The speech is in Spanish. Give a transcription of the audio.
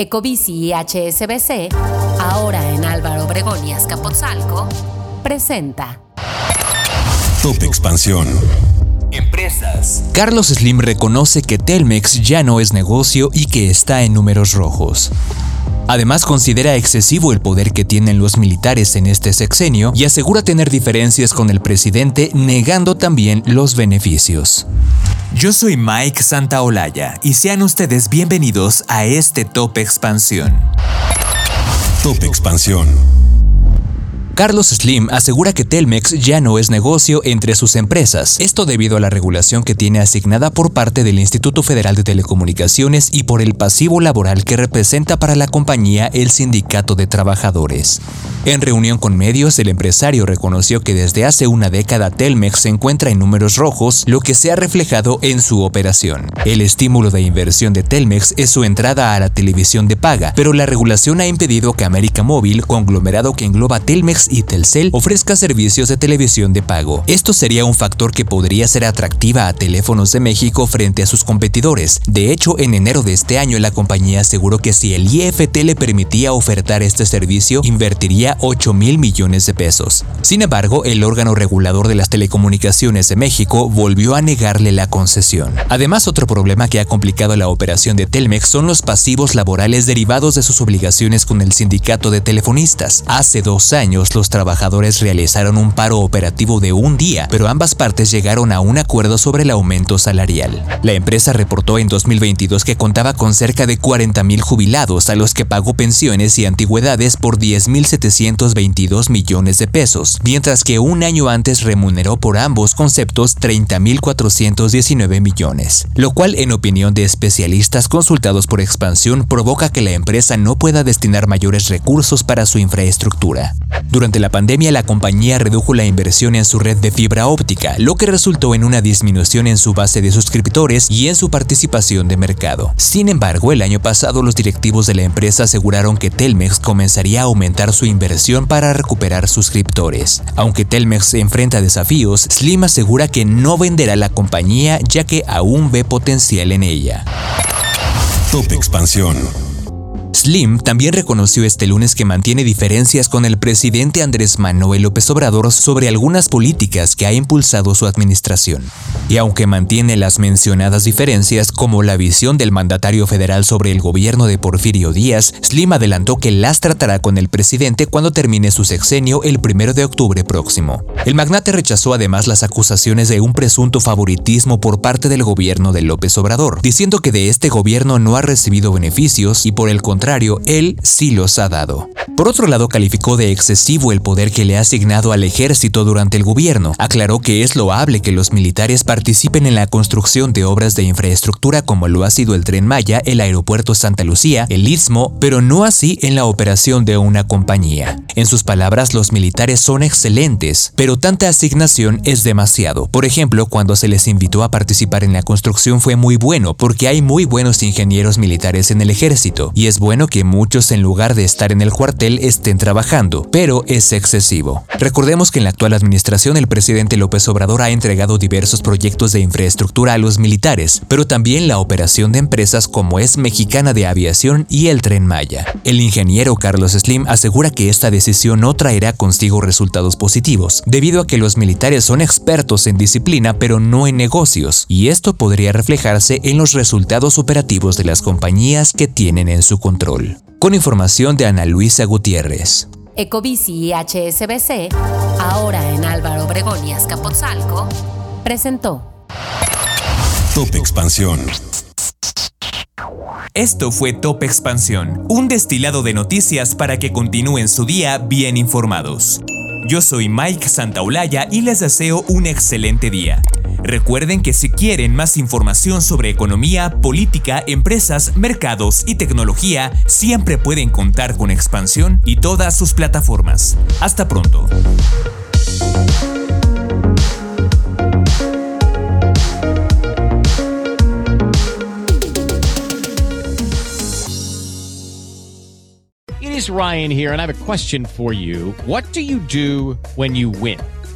Ecobici y HSBC, ahora en Álvaro Obregón y Azcapotzalco, presenta Top Expansión. Empresas. Carlos Slim reconoce que Telmex ya no es negocio y que está en números rojos. Además considera excesivo el poder que tienen los militares en este sexenio y asegura tener diferencias con el presidente negando también los beneficios. Yo soy Mike Santaolalla y sean ustedes bienvenidos a este Top Expansión. Top Expansión. Carlos Slim asegura que Telmex ya no es negocio entre sus empresas, esto debido a la regulación que tiene asignada por parte del Instituto Federal de Telecomunicaciones y por el pasivo laboral que representa para la compañía el Sindicato de Trabajadores. En reunión con medios, el empresario reconoció que desde hace una década Telmex se encuentra en números rojos, lo que se ha reflejado en su operación. El estímulo de inversión de Telmex es su entrada a la televisión de paga, pero la regulación ha impedido que América Móvil, conglomerado que engloba Telmex y Telcel ofrezca servicios de televisión de pago. Esto sería un factor que podría ser atractiva a teléfonos de México frente a sus competidores. De hecho, en enero de este año la compañía aseguró que si el IFT le permitía ofertar este servicio, invertiría 8 mil millones de pesos. Sin embargo, el órgano regulador de las telecomunicaciones de México volvió a negarle la concesión. Además, otro problema que ha complicado la operación de Telmex son los pasivos laborales derivados de sus obligaciones con el sindicato de telefonistas. Hace dos años, los trabajadores realizaron un paro operativo de un día, pero ambas partes llegaron a un acuerdo sobre el aumento salarial. La empresa reportó en 2022 que contaba con cerca de 40.000 jubilados a los que pagó pensiones y antigüedades por 10.722 millones de pesos, mientras que un año antes remuneró por ambos conceptos 30.419 millones, lo cual en opinión de especialistas consultados por expansión provoca que la empresa no pueda destinar mayores recursos para su infraestructura. Durante la pandemia, la compañía redujo la inversión en su red de fibra óptica, lo que resultó en una disminución en su base de suscriptores y en su participación de mercado. Sin embargo, el año pasado los directivos de la empresa aseguraron que Telmex comenzaría a aumentar su inversión para recuperar suscriptores. Aunque Telmex enfrenta desafíos, Slim asegura que no venderá la compañía ya que aún ve potencial en ella. Top Expansión. Slim también reconoció este lunes que mantiene diferencias con el presidente Andrés Manuel López Obrador sobre algunas políticas que ha impulsado su administración. Y aunque mantiene las mencionadas diferencias como la visión del mandatario federal sobre el gobierno de Porfirio Díaz, Slim adelantó que las tratará con el presidente cuando termine su sexenio el 1 de octubre próximo. El magnate rechazó además las acusaciones de un presunto favoritismo por parte del gobierno de López Obrador, diciendo que de este gobierno no ha recibido beneficios y por el contrario él sí los ha dado. Por otro lado, calificó de excesivo el poder que le ha asignado al ejército durante el gobierno. Aclaró que es loable que los militares participen en la construcción de obras de infraestructura como lo ha sido el Tren Maya, el Aeropuerto Santa Lucía, el Istmo, pero no así en la operación de una compañía. En sus palabras, los militares son excelentes, pero tanta asignación es demasiado. Por ejemplo, cuando se les invitó a participar en la construcción fue muy bueno porque hay muy buenos ingenieros militares en el ejército y es bueno que muchos en lugar de estar en el cuartel estén trabajando, pero es excesivo. Recordemos que en la actual administración el presidente López Obrador ha entregado diversos proyectos de infraestructura a los militares, pero también la operación de empresas como es Mexicana de Aviación y el Tren Maya. El ingeniero Carlos Slim asegura que esta decisión no traerá consigo resultados positivos, debido a que los militares son expertos en disciplina pero no en negocios, y esto podría reflejarse en los resultados operativos de las compañías que tienen en su control con información de Ana Luisa Gutiérrez. Ecobici y HSBC, ahora en Álvaro Obregón y Azcapotzalco, presentó Top Expansión. Esto fue Top Expansión, un destilado de noticias para que continúen su día bien informados. Yo soy Mike Santaolalla y les deseo un excelente día. Recuerden que si quieren más información sobre economía, política, empresas, mercados y tecnología, siempre pueden contar con Expansión y todas sus plataformas. Hasta pronto. It is Ryan here, and I have a question for you. What do you do when you win?